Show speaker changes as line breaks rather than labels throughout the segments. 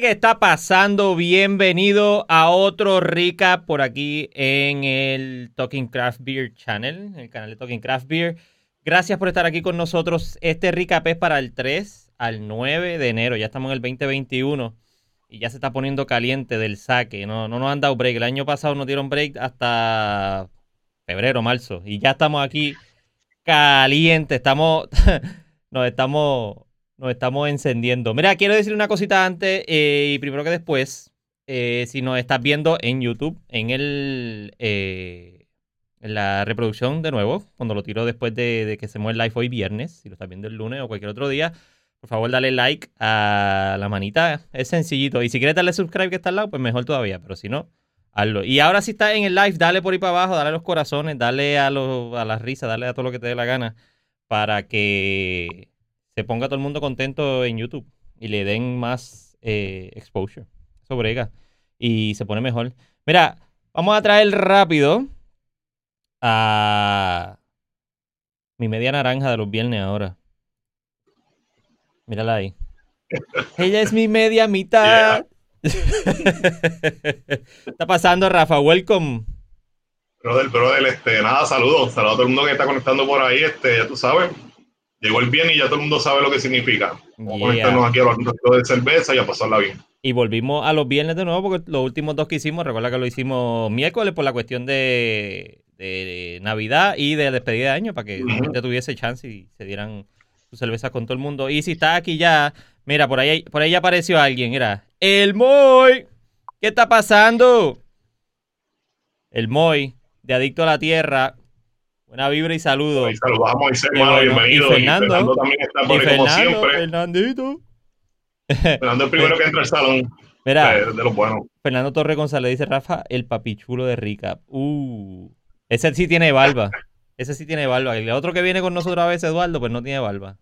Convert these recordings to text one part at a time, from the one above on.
¿qué está pasando? Bienvenido a otro recap por aquí en el Talking Craft Beer Channel, el canal de Talking Craft Beer. Gracias por estar aquí con nosotros. Este recap es para el 3 al 9 de enero. Ya estamos en el 2021 y ya se está poniendo caliente del saque. No, no nos han dado break. El año pasado nos dieron break hasta febrero, marzo. Y ya estamos aquí calientes. Estamos, nos estamos nos estamos encendiendo. Mira, quiero decir una cosita antes eh, y primero que después. Eh, si nos estás viendo en YouTube, en el eh, en la reproducción de nuevo, cuando lo tiro después de, que se mueve el live hoy viernes, si lo estás viendo el lunes o cualquier otro día, por favor dale like a la manita. Es sencillito. Y si quieres darle subscribe que está al lado, pues mejor todavía. Pero si no, hazlo. Y ahora si estás en el live, dale por ahí para abajo, dale a los corazones, dale a, los, a las risas, dale a todo lo que te dé la gana para que se ponga todo el mundo contento en YouTube y le den más eh, exposure. Eso brega. Y se pone mejor. Mira, vamos a traer rápido a mi media naranja de los viernes ahora. Mírala ahí. Ella es mi media mitad. está pasando, Rafa? Welcome.
Brother, brother, este, nada, saludos. Saludos a todo el mundo que está conectando por ahí, este, ya tú sabes. Llegó el bien y ya todo el mundo sabe lo que significa. Vamos a conectarnos aquí a los de cerveza y a pasarla bien.
Y volvimos a los viernes de nuevo porque los últimos dos que hicimos, recuerda que lo hicimos miércoles por la cuestión de, Navidad y de despedida de año para que la gente tuviese chance y se dieran sus cervezas con todo el mundo. Y si está aquí ya, mira, por ahí, por ahí apareció alguien, era el Moy. ¿Qué está pasando? El Moy, de Adicto a la Tierra, Buena vibra y saludos.
Y saludamos a Moisés, hermano, bienvenido.
Y Fernando,
y Fernando también está por ahí como siempre.
Fernandito.
Fernando es el primero que entra al salón.
Mira,
de, de los buenos.
Fernando Torre González dice Rafa, el papichulo de Rica. Uh, ese sí tiene barba. Ese sí tiene barba. El otro que viene con nosotros a veces, Eduardo, pues no tiene barba.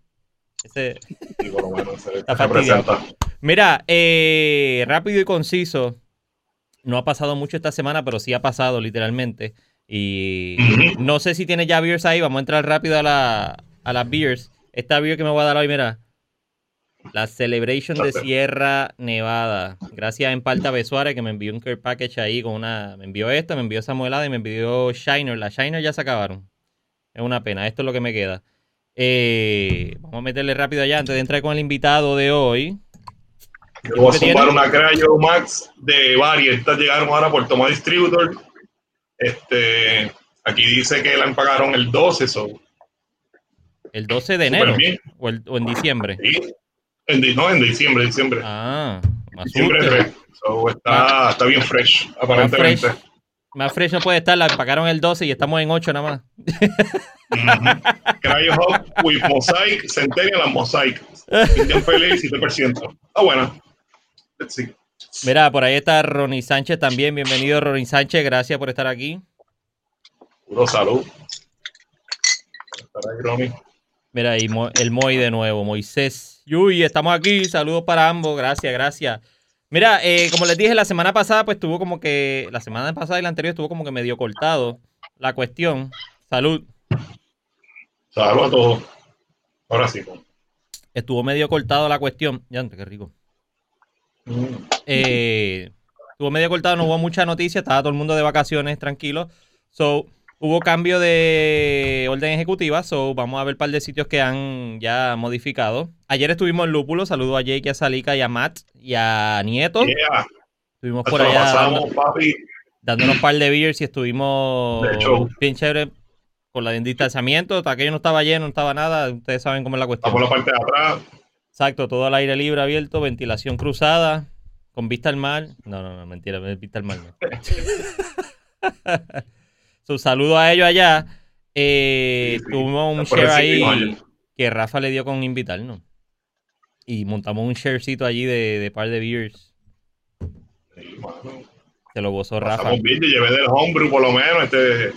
Ese
sí, bueno,
está fastidiado. Mira, eh, rápido y conciso. No ha pasado mucho esta semana, pero sí ha pasado literalmente. Y no sé si tiene ya beers ahí. Vamos a entrar rápido a, la, a las beers. Esta beer que me voy a dar hoy, mira. La Celebration de Sierra Nevada. Gracias a Empalta Besuárez que me envió un care package ahí con una. Me envió esta, me envió esa modelada y me envió Shiner. Las Shiner ya se acabaron. Es una pena. Esto es lo que me queda. Eh, vamos a meterle rápido allá antes de entrar con el invitado de hoy.
voy a sumar una Crayo Max de Bari. Estas llegaron ahora por Toma Distributor este, aquí dice que la pagaron el 12, so.
¿El 12 de enero? ¿O, o, en diciembre?
Sí. En, no, en diciembre, diciembre.
Ah, más
diciembre so, está, está, bien fresh, aparentemente.
Más fresh. no puede estar, la pagaron el 12 y estamos en 8 nada más.
Cryo Hub with Mosaic, Centennial and Mosaic. Indian Pale 7%. Ah, bueno. Let's see.
Mira, por ahí está Ronnie Sánchez también. Bienvenido, Ronnie Sánchez. Gracias por estar aquí.
Puro salud. Ahí,
Mira, y el Moy de nuevo, Moisés. Uy, estamos aquí. Saludos para ambos. Gracias, gracias. Mira, eh, como les dije, la semana pasada, pues estuvo como que. La semana pasada y la anterior estuvo como que medio cortado la cuestión. Salud.
Salud a todos. Ahora sí.
Estuvo medio cortado la cuestión. Ya, qué rico. Eh, estuvo medio cortado, no hubo mucha noticia, estaba todo el mundo de vacaciones, tranquilo. So, hubo cambio de orden ejecutiva, so vamos a ver un par de sitios que han ya modificado. Ayer estuvimos en Lúpulo, saludo a Jake, a Salika y a Matt y a Nieto. Estuvimos por allá dándonos un par de beers y estuvimos bien chévere con la distanciamiento, hasta aquello no estaba lleno, no estaba nada, ustedes saben cómo es la cuestión.
Por la parte de atrás.
Exacto, todo al aire libre abierto, ventilación cruzada, con vista al mar. No, no, no, mentira, vista al mar no. Su saludo a ellos allá. Eh, tuvimos un share ahí que Rafa le dio con invitarnos. Y montamos un sharecito allí de, de par de beers. Se lo gozó Rafa.
Bien, yo llevé del homebrew por lo menos. Este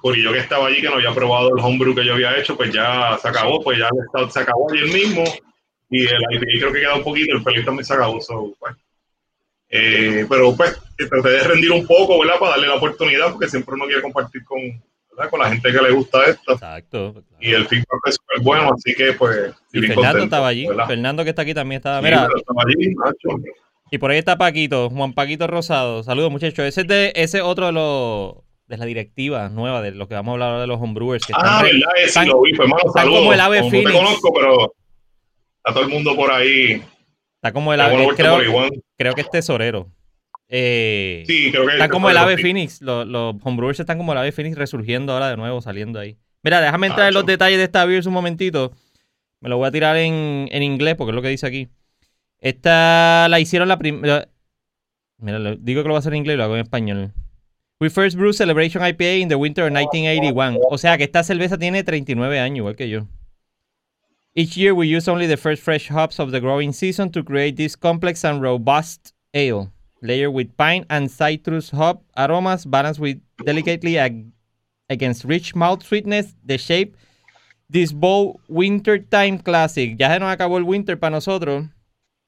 corillo que estaba allí que no había probado el homebrew que yo había hecho, pues ya se acabó, pues ya se acabó ayer mismo y el IPA creo que queda un poquito, el pelito también se acabó. pues. eh, pero pues traté de rendir un poco, ¿verdad? Para darle la oportunidad, porque siempre uno quiere compartir con, ¿verdad? con la gente que le gusta esto.
Exacto.
Y el feedback es súper bueno, así que pues...
Y Fernando estaba allí, Fernando que está aquí también estaba... Mira,
estaba allí, Nacho.
Y por ahí está Paquito, Juan Paquito Rosado. Saludos, muchachos. Ese es de, ese es otro de los de la directiva nueva de lo que vamos a hablar ahora de los homebrewers. Que
ah,
están,
verdad, ese
están-
lo vi, pues, hermano,
están
saludos.
como el ave
No
Phoenix.
te conozco, pero está todo el mundo por ahí.
está como el
Está
ave, creo,
igual.
creo que es tesorero. Eh,
Sí, creo que
están como el ave Phoenix. Los, los homebrewers están como el ave Phoenix resurgiendo ahora de nuevo, saliendo ahí. Mira, déjame entrar en los detalles de esta beers un momentito. Me lo voy a tirar en, en inglés porque es lo que dice aquí. Esta la hicieron la primera. Mira, digo que lo voy a hacer en inglés y lo hago en español. We first brewed Celebration IPA in the winter of 1981. O sea que esta cerveza tiene 39 años, igual que yo. Each year we use only the first fresh hops of the growing season to create this complex and robust ale, layered with pine and citrus hop aromas balanced with delicately ag- against rich mouth sweetness. The shape, this bold wintertime classic. Ya se nos acabó el winter para nosotros,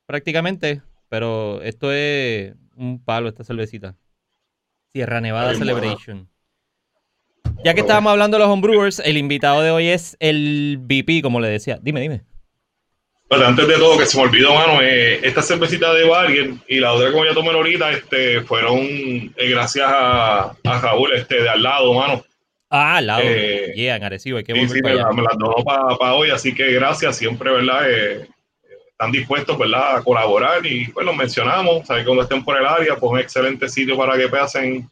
prácticamente, pero esto es un palo esta cervecita. Sierra Nevada
Ay.
Celebration. Ya que estábamos hablando de los homebrewers, el invitado de hoy es el VP, como le decía. Dime, dime.
Pero antes de todo, que se me olvidó, mano, eh, esta cervecita de Barrier y la otra que voy a tomar ahorita, este, fueron eh, gracias a, a Raúl, este, de al lado, mano.
Ah, al lado.
Eh,
yeah, en Arecibo, hay que
Sí, sí,
para
me,
allá.
me las donó para hoy, así que gracias, siempre, ¿verdad? Eh, están dispuestos, ¿verdad? A colaborar y, pues, los mencionamos, sabes que cuando estén por el área, pues un excelente sitio para que pasen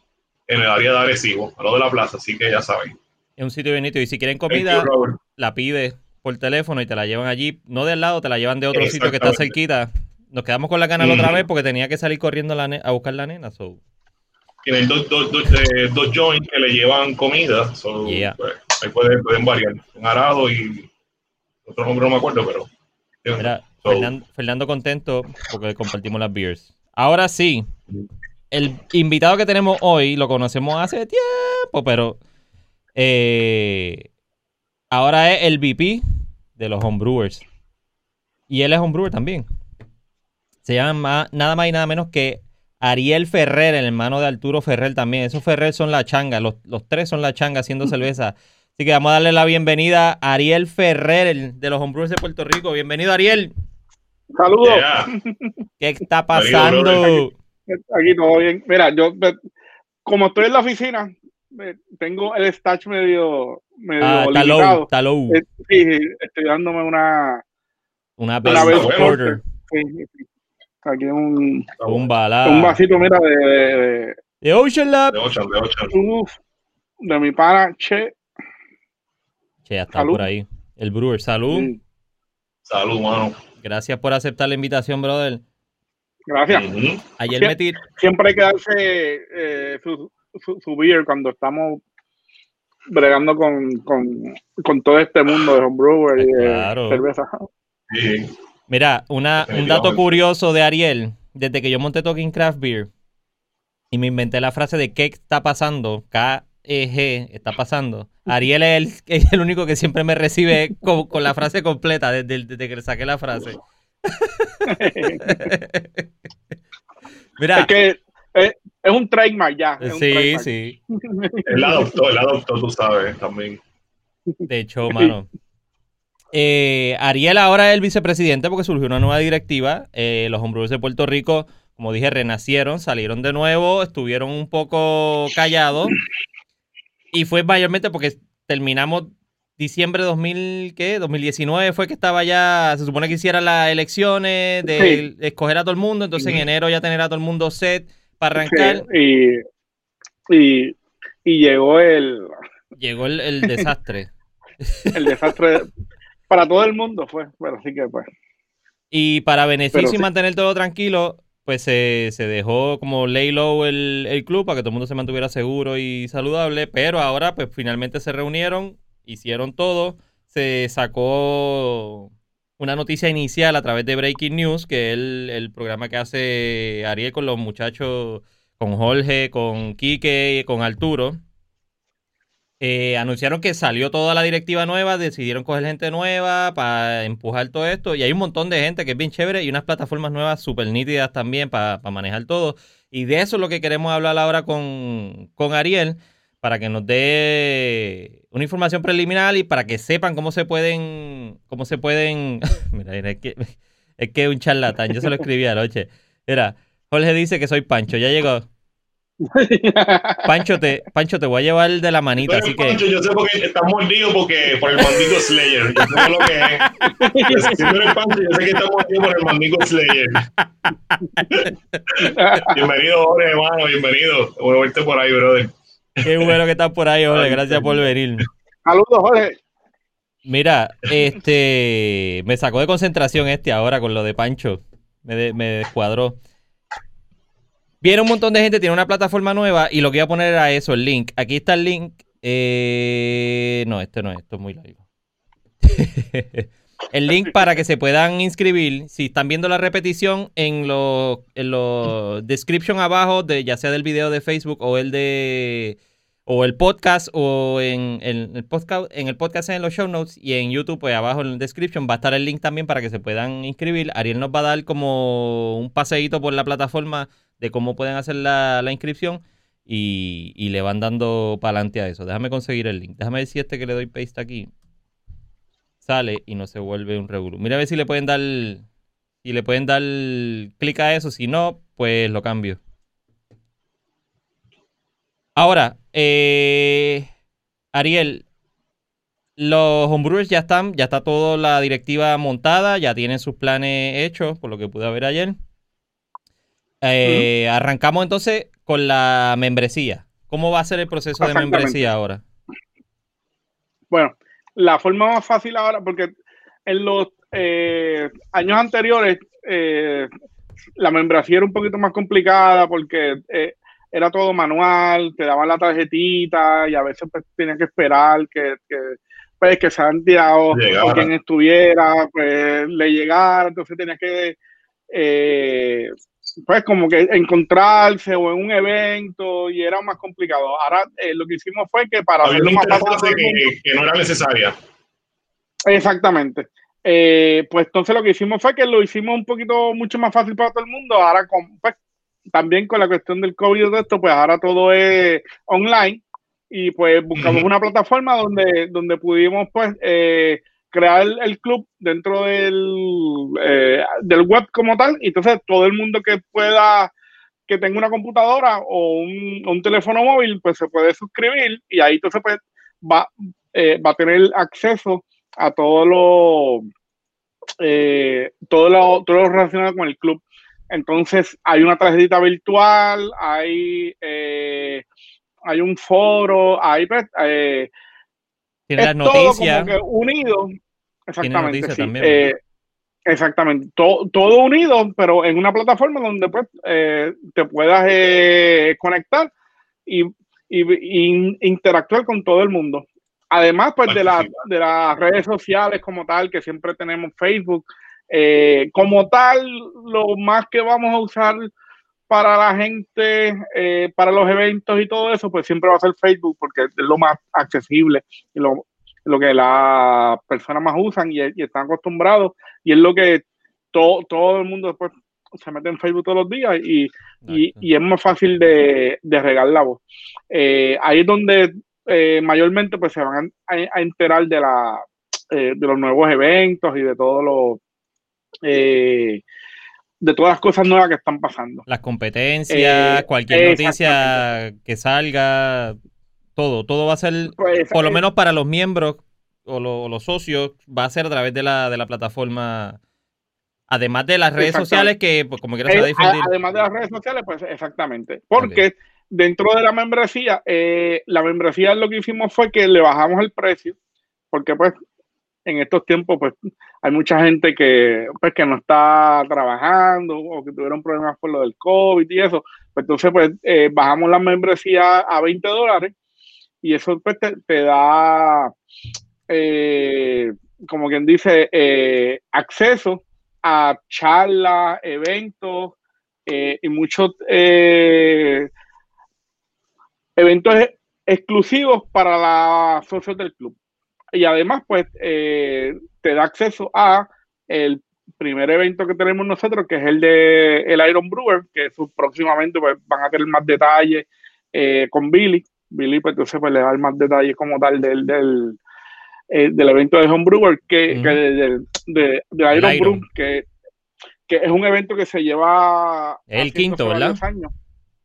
en el área de Arecibo, a lo de la plaza, así que ya saben.
Es un sitio bonito y si quieren comida,
you,
la pides por teléfono y te la llevan allí, no de al lado, te la llevan de otro sitio que está cerquita. Nos quedamos con la ganas la otra vez porque tenía que salir corriendo la a buscar la nena. So.
Tienen dos, dos, dos, eh, dos joints que le llevan comida, so,
Yeah.
pues, ahí pueden, pueden variar. Un arado y otro nombre no me acuerdo, pero.
Mira,
So,
Fernando contento porque compartimos las beers. Ahora sí, el invitado que tenemos hoy lo conocemos hace tiempo, pero eh, ahora es el VP de los homebrewers. Y él es homebrewer también. Se llama nada más y nada menos que Ariel Ferrer, el hermano de Arturo Ferrer también. Esos Ferrer son la changa, los, los tres son la changa haciendo cerveza. Así que vamos a darle la bienvenida a Ariel Ferrer, el de los homebrewers de Puerto Rico. Bienvenido, Ariel.
Saludos.
yeah.
¿Qué está pasando?
Aquí todo bien. Mira, yo como estoy en la oficina, tengo el stash medio, medio
Ah, está low,
limitado.
está low.
Sí, sí, estoy dándome una.
Una
vez
order.
sí, sí, sí. Aquí un,
Un
un vasito, mira, de, de,
Ocean Lab.
De ocho, de
uf, de mi pana Che.
Che, ya está
Salud.
por ahí. El brewer, salud.
Salud, mano.
Gracias por aceptar la invitación, brother.
Gracias.
Ujú.
Ayer
Sí.
me tir...
Siempre hay que darse eh, su, su, su beer cuando estamos bregando con, con, con todo este mundo de homebrewer y de
Claro.
cerveza.
Sí.
Mira, una, un dato curioso de Ariel. Desde que yo monté Talking Craft Beer y me inventé la frase de ¿qué está pasando? K-E-G está pasando. Ariel es el, es el único que siempre me recibe con, con la frase completa desde, desde que le saqué la frase. Mira,
Es que es, es un trademark ya. es
sí,
trademark.
sí.
Él adoptó, él adoptó, tú sabes, también.
De hecho, mano. Eh, Ariel ahora es el vicepresidente porque surgió una nueva directiva. Eh, los homebrewers de Puerto Rico, como dije, renacieron, salieron de nuevo, estuvieron un poco callados. Y fue mayormente porque terminamos diciembre de 2000, ¿qué? 2019 fue que estaba ya, se supone que hicieran las elecciones, de, escoger a todo el mundo. Entonces en enero ya tener a todo el mundo set para arrancar.
Sí, y, y, y llegó el,
Llegó el, el desastre.
el desastre para todo el mundo fue, pero así que pues.
Y para beneficio y mantener todo tranquilo, pues se, se dejó como lay low el, el club para que todo el mundo se mantuviera seguro y saludable. Pero ahora, pues finalmente se reunieron, hicieron todo. Se sacó una noticia inicial a través de Breaking News, que es el, programa que hace Ariel con los muchachos, con Jorge, con Quique, con Arturo. Eh, anunciaron que salió toda la directiva nueva, decidieron coger gente nueva para empujar todo esto. Y hay un montón de gente que es bien chévere y unas plataformas nuevas súper nítidas también para manejar todo. Y de eso es lo que queremos hablar ahora con, con Ariel, para que nos dé una información preliminar y para que sepan cómo se pueden, cómo se pueden. Mira, mira, es que es que es un charlatán, yo se lo escribí anoche. Mira, Jorge dice que soy Pancho, ya llegó. Pancho te, Pancho, te voy a llevar de la manita, así que.
Pancho, yo sé porque estás mordido porque por el maldito Slayer. Yo sé lo que es. Si tú eres Pancho, yo sé que estás mordido por el maldito Slayer. bienvenido, Jorge, hermano, bienvenido. Voy a verte por ahí, brother.
Qué bueno que estás por ahí, Jorge. Gracias por venir.
Saludos, Jorge.
Mira, este me sacó de concentración este ahora con lo de Pancho. Me, de, me descuadró. Viene un montón de gente, tiene una plataforma nueva y lo que iba a poner era eso, el link. Aquí está el link. Eh, no, este no es, esto es muy largo. el link para que se puedan inscribir. Si están viendo la repetición en los en lo description abajo, de, ya sea del video de Facebook o el de o el podcast o en, el podcast en el podcast en los show notes y en YouTube pues abajo en la description va a estar el link también para que se puedan inscribir. Ariel nos va a dar como un paseíto por la plataforma de cómo pueden hacer la, inscripción y, le van dando para adelante a eso. Déjame conseguir el link. Déjame ver si este que le doy paste aquí sale y no se vuelve un revolú. Mira a ver si le pueden dar si le pueden dar clic a eso. Si no, pues lo cambio. Ahora, eh, Ariel, los homebrewers ya están, ya está toda la directiva montada, ya tienen sus planes hechos, por lo que pude ver ayer. Eh, arrancamos entonces con la membresía. ¿Cómo va a ser el proceso de membresía ahora?
Bueno, la forma más fácil ahora, porque en los eh, años anteriores eh, la membresía era un poquito más complicada porque era todo manual, te daban la tarjetita y a veces pues, tenías que esperar que, que, pues, que Santiago o quien estuviera, pues le llegara, entonces tenías que pues como que encontrarse o en un evento y era más complicado. Ahora eh, lo que hicimos fue que para
hacerlo más fácil que, no era necesaria.
Exactamente. Eh, pues entonces lo que hicimos fue que lo hicimos un poquito mucho más fácil para todo el mundo. Ahora con, pues, también con la cuestión del COVID y de esto, pues ahora todo es online y pues buscamos una plataforma donde, donde pudimos pues eh, crear el, club dentro del, eh, del web como tal, y entonces todo el mundo que pueda, que tenga una computadora o un, teléfono móvil, pues se puede suscribir y ahí entonces pues va, eh, va a tener acceso a todo lo, eh, todo lo, todo lo relacionado con el club. Entonces hay una tarjeta virtual, hay, hay un foro, hay pues,
tiene las noticias.
unido. Exactamente. Sí. Eh, exactamente. Todo, todo, unido, pero en una plataforma donde pues eh, te puedas eh, conectar y, y, interactuar con todo el mundo. Además, pues de, la, de las redes sociales como tal, que siempre tenemos Facebook, como tal, lo más que vamos a usar para la gente, para los eventos y todo eso, pues siempre va a ser Facebook porque es lo más accesible y lo, lo que las personas más usan y, están acostumbrados y es lo que todo, todo el mundo después se mete en Facebook todos los días y, y, es más fácil de, de regar la voz. Eh, ahí es donde eh, mayormente pues se van a, enterar de, la, eh, de los nuevos eventos y de todos los de todas las cosas nuevas que están pasando.
Las competencias, cualquier noticia que salga, todo, todo va a ser, pues, por lo eh, menos para los miembros o, los socios, va a ser a través de la, de la plataforma. Además de las redes sociales que, pues, como quieras,
eh, Además de las redes sociales, pues exactamente. Porque dentro de la membresía, eh, la membresía lo que hicimos fue que le bajamos el precio, porque pues en estos tiempos pues hay mucha gente que pues que no está trabajando o que tuvieron problemas por lo del COVID y eso. Pues, entonces pues bajamos la membresía a 20 dólares y eso pues, te, da, eh, como quien dice, eh, acceso a charlas, eventos eh, y muchos eventos exclusivos para las socios del club. Y además, pues, te da acceso a el primer evento que tenemos nosotros, que es el de el Iron Brewer, que próximamente pues, van a tener más detalles con Billy. Billy, pues entonces pues, le da más detalles como tal del, del, eh, del evento de Homebrewer que, de, Iron, Brew, que, que es un evento que se lleva...
El quinto, ¿verdad? Años.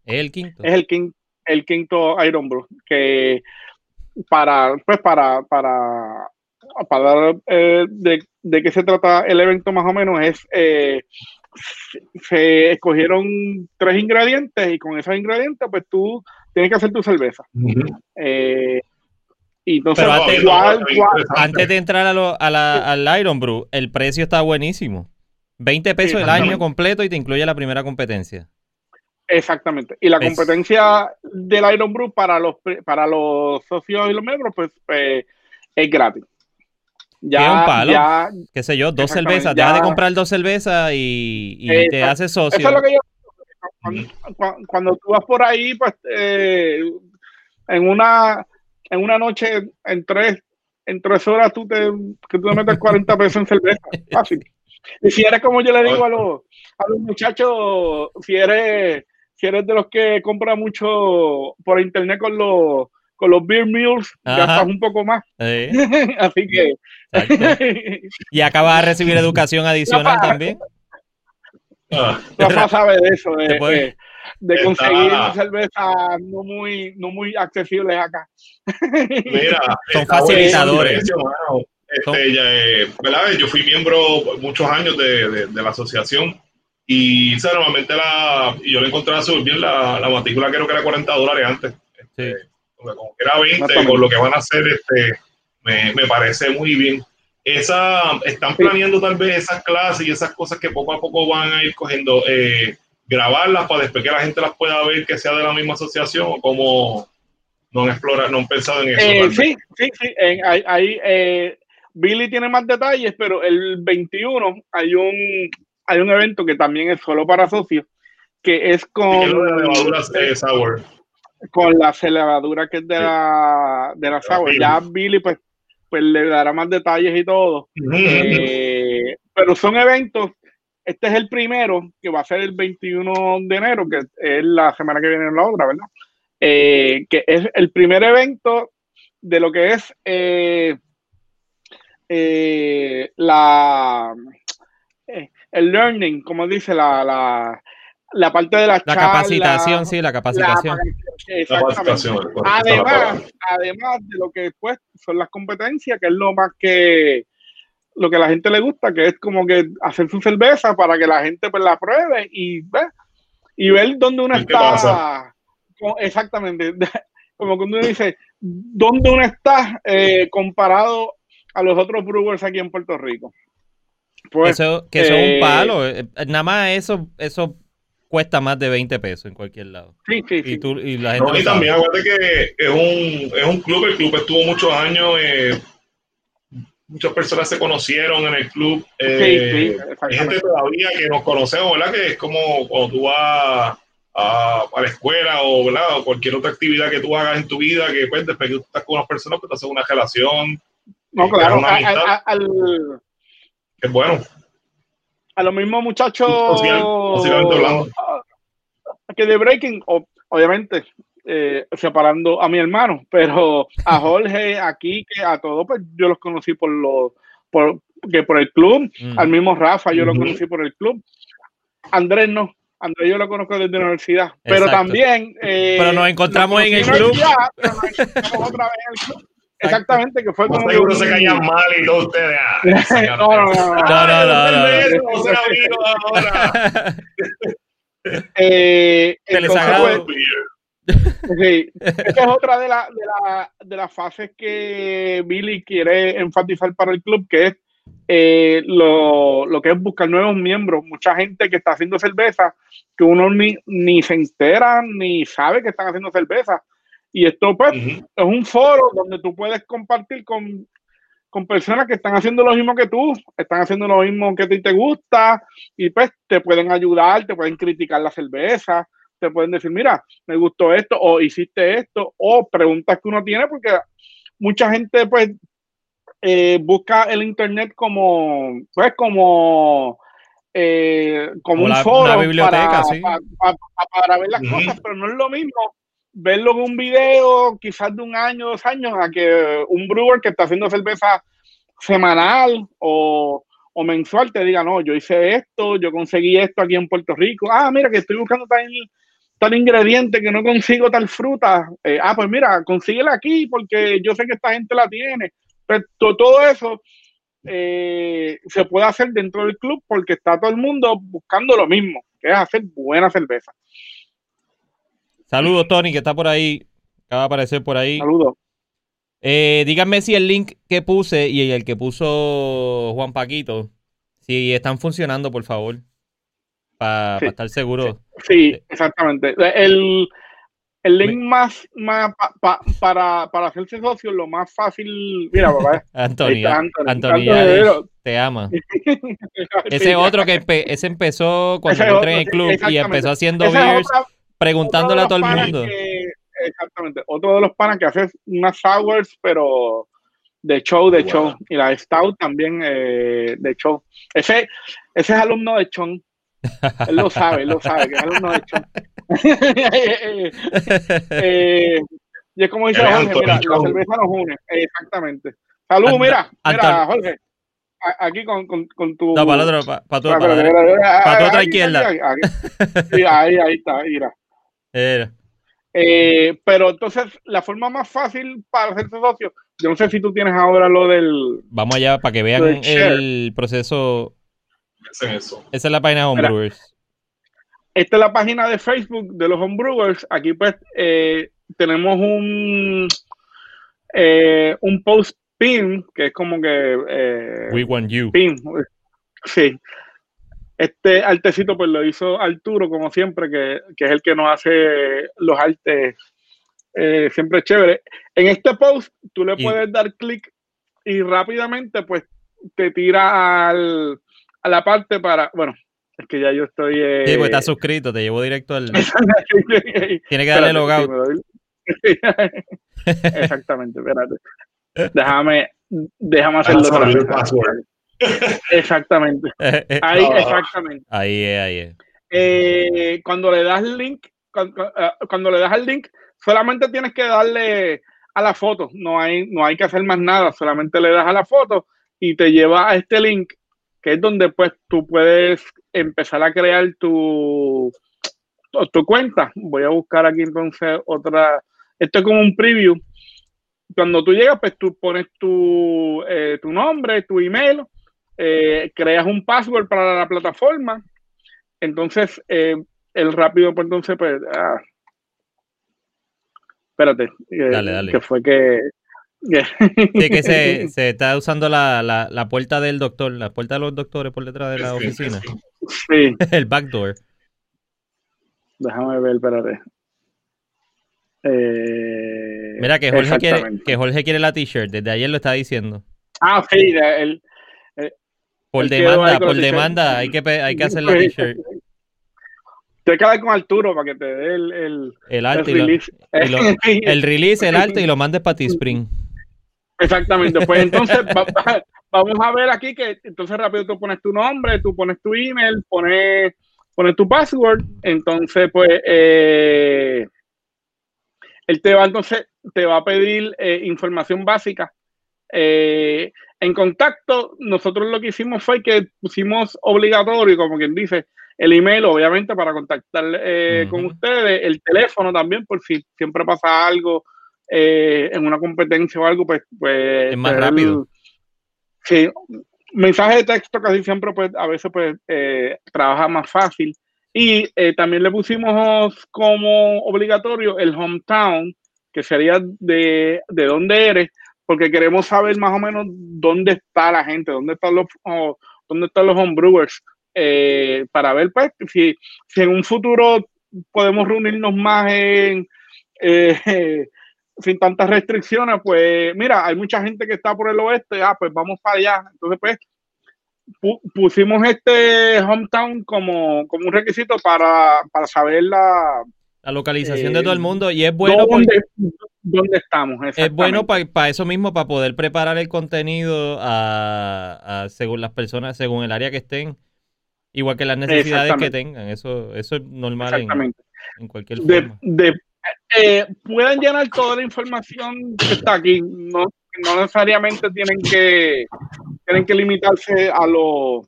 El quinto.
Es el quinto, el quinto Iron Brew, que para, pues para, para, para eh, de, de, qué se trata el evento más o menos es eh, se escogieron tres ingredientes y con esos ingredientes pues tú tienes que hacer tu cerveza. Eh,
y entonces, antes, de entrar a al Iron Brew, el precio está buenísimo. 20 pesos el año completo y te incluye la primera competencia.
Exactamente. Y la competencia del Iron Brew para los, para los socios y los miembros, pues eh, es gratis.
Ya, un palo. qué sé yo, dos cervezas. Deja de comprar dos cervezas y, te haces socio. Eso es lo que yo.
Cuando, tú vas por ahí, pues eh, en una en una noche, en tres, en tres horas, tú te, que tú te metes 40 pesos en cerveza. Fácil. Y si eres como yo le digo a los, a los muchachos, si eres si eres de los que compra mucho por internet con los con los beer meals, gastas un poco más. Así que.
y acabas de recibir educación adicional también.
Ah. Rafa sabe de eso, de, de, conseguir cerveza no muy, no muy accesibles acá.
Mira,
son facilitadores.
Este, eh, Yo fui miembro muchos años de, de la asociación y normalmente la, yo le encontraba súper bien la, la, matrícula, creo que era 40 dólares antes. Este, como que era 20, con lo que van a hacer, este, me, me parece muy bien. Esa, están planeando tal vez esas clases y esas cosas que poco a poco van a ir cogiendo, eh, grabarlas para después que la gente las pueda ver, que sea de la misma asociación o como no han explorado, no han pensado en eso.
Eh, sí, sí, sí. ahí, eh, Billy tiene más detalles, pero el 21 hay un hay un evento que también es solo para socios, que es con... Con la levadura que es de la, de la sour. Ya Billy pues, pues le dará más detalles y todo. Eh, pero son eventos este es el primero, que va a ser el 21 de enero, que es la semana que viene en la otra, ¿verdad? Eh, que es el primer evento de lo que es eh, la, el learning, como dice la, la, la parte de la,
la capacitación, sí, la capacitación.
además, además de lo que después son las competencias, que es lo más que lo que a la gente le gusta, que es como que hacer su cerveza para que la gente pues la pruebe y ve y ver dónde uno está. Exactamente. Como cuando uno dice, ¿dónde uno está eh, comparado a los otros brewers aquí en Puerto Rico?
Pues, eso, que eso es un eh, palo. Eh, nada más eso, eso cuesta más de 20 pesos en cualquier lado.
Sí, sí,
y, tú, y la gente también acuérdate que es un, es un club, el club estuvo muchos años, eh, muchas personas se conocieron en el club. hay gente todavía que nos conocemos, ¿verdad? Que es como cuando tú vas a, a, la escuela o, ¿verdad? o cualquier otra actividad que tú hagas en tu vida, que pues, después que tú estás con unas personas, pues te haces una relación.
No, claro, al,
es bueno.
A los mismos muchachos que de Breaking, obviamente, eh, separando a mi hermano, pero a Jorge, aquí, que a todos, pues yo los conocí por los, por, que por el club, mm. al mismo Rafa, yo lo conocí por el club. Andrés no, Andrés yo lo conozco desde la universidad, pero también...
Eh, pero nos encontramos en el club.
otra vez en el club. Exactamente, que fue
como. Seguro se caían mal y todos ustedes.
no, no, no. No, no, no. Eh, entonces, sí, esa es otra de, la, de, la, de las fases que Billy quiere enfatizar para el club, que es eh, lo, lo, que es buscar nuevos miembros. Mucha gente que está haciendo cerveza, que uno ni, ni se entera ni sabe que están haciendo cerveza y esto pues es un foro donde tú puedes compartir con, personas que están haciendo lo mismo que tú, están haciendo lo mismo que a ti te gusta y pues te pueden ayudar, te pueden criticar la cerveza, te pueden decir, mira, me gustó esto o hiciste esto o preguntas que uno tiene porque mucha gente pues eh, busca el internet como pues como eh, como, un foro
biblioteca,
para, para, ver las cosas, pero no es lo mismo verlo en un video quizás de un año, dos años, a que un brewer que está haciendo cerveza semanal o, o mensual te diga, no, yo hice esto, yo conseguí esto aquí en Puerto Rico. Ah, mira que estoy buscando tal, tal ingrediente que no consigo tal fruta. Eh, ah, pues mira, consíguela aquí porque yo sé que esta gente la tiene. Pero pues, todo eso eh, se puede hacer dentro del club porque está todo el mundo buscando lo mismo, que es hacer buena cerveza.
Saludos, Tony, que está por ahí. Acaba de aparecer por ahí.
Saludos.
Eh, díganme si el link que puse y el que puso Juan Paquito, si están funcionando, por favor, para estar seguro.
Sí, exactamente. El, el link más, más para, para hacerse socio, lo más fácil. Mira, papá.
Antonio, Antonio, te ama. ese otro que ese empezó cuando entré en el club y empezó haciendo beers, preguntándole a todo el mundo.
exactamente. Otro de los panas que hace unas sours, pero de show, de show. Y la Stout también eh, de show. Ese, ese es alumno de Chon. Él lo sabe, él lo sabe, que es alumno de Chon. Eh, y es como dice Jorge, mira, la cerveza nos une. Exactamente. Salud, mira, mira, Jorge. Aquí con, con, con tu.
No, para otro, para, para, tu, para, tu otra izquierda.
Sí, ahí, ahí está, mira. Eh, pero entonces, la forma más fácil para hacerse socio, yo no sé si tú tienes ahora lo del.
Vamos allá para que vean el proceso. Esa es la página de Homebrewers.
Esta es la página de Facebook de los Homebrewers. Aquí, pues, eh, tenemos un, eh, un post pin, que es como que.
Eh, We want you.
Pin. Sí. Este artecito pues lo hizo Arturo, como siempre, que, es el que nos hace los artes eh, siempre chévere. En este post tú le puedes dar clic y rápidamente pues te tira al, a la parte para, bueno, es que ya yo estoy...
Eh... Sí, pues estás suscrito, te llevo directo al... Tiene que darle logout.
Exactamente, espérate. Déjame, déjame hacerlo. Exactamente. Ahí, exactamente.
Ahí es, ahí
es. Eh, cuando le das el link, eh, cuando, le das el link, solamente tienes que darle a la foto. No hay, no hay que hacer más nada. Solamente le das a la foto y te lleva a este link, que es donde pues tú puedes empezar a crear tu, tu cuenta. Voy a buscar aquí entonces otra. Esto es como un preview. Cuando tú llegas, pues tú pones tu, eh, tu nombre, tu email eh, creas un password para la plataforma, entonces eh, el rápido, pues entonces, pues, ah, espérate, eh, que fue que...
que se, se, está usando la, la, la, puerta del doctor, la puerta de los doctores por detrás de la oficina.
Sí.
el backdoor.
Déjame ver, espérate.
Mira que Jorge, quiere, que Jorge quiere la t-shirt, desde ayer lo está diciendo.
Ah, sí, el,
por demanda, por demanda, hay que, hay que hacer la t-shirt.
Te quedas con Arturo para que te dé el, el,
el arte el release. el release, el arte y lo mandes para T-Spring.
Exactamente, pues entonces vamos a ver aquí que entonces rápido tú pones tu nombre, tú pones tu email, pones, pones tu password, entonces pues eh, él te va entonces te va a pedir eh, información básica eh, en contacto, nosotros lo que hicimos fue que pusimos obligatorio, como quien dice, el email, obviamente, para contactar eh, con ustedes, el teléfono también, por si siempre pasa algo eh, en una competencia o algo, pues... pues
es más rápido.
Sí, mensaje de texto casi siempre, pues, a veces, pues, trabaja más fácil. Y también le pusimos como obligatorio el hometown, que sería de, de dónde eres, porque queremos saber más o menos dónde está la gente, dónde están los, dónde están los homebrewers, eh, para ver pues si, si en un futuro podemos reunirnos más en, eh, sin tantas restricciones, pues mira, hay mucha gente que está por el oeste, ah, pues vamos para allá. Entonces, pues, pusimos este hometown como, como un requisito para, para saber la,
la localización de todo el mundo y es bueno
¿Dónde, ¿dónde estamos?
Es bueno para eso mismo, para poder preparar el contenido a, según las personas, según el área que estén, igual que las necesidades que tengan. Eso, eso es normal en, cualquier forma.
Eh, pueden llenar toda la información que está aquí. No, no necesariamente tienen que tienen que limitarse a los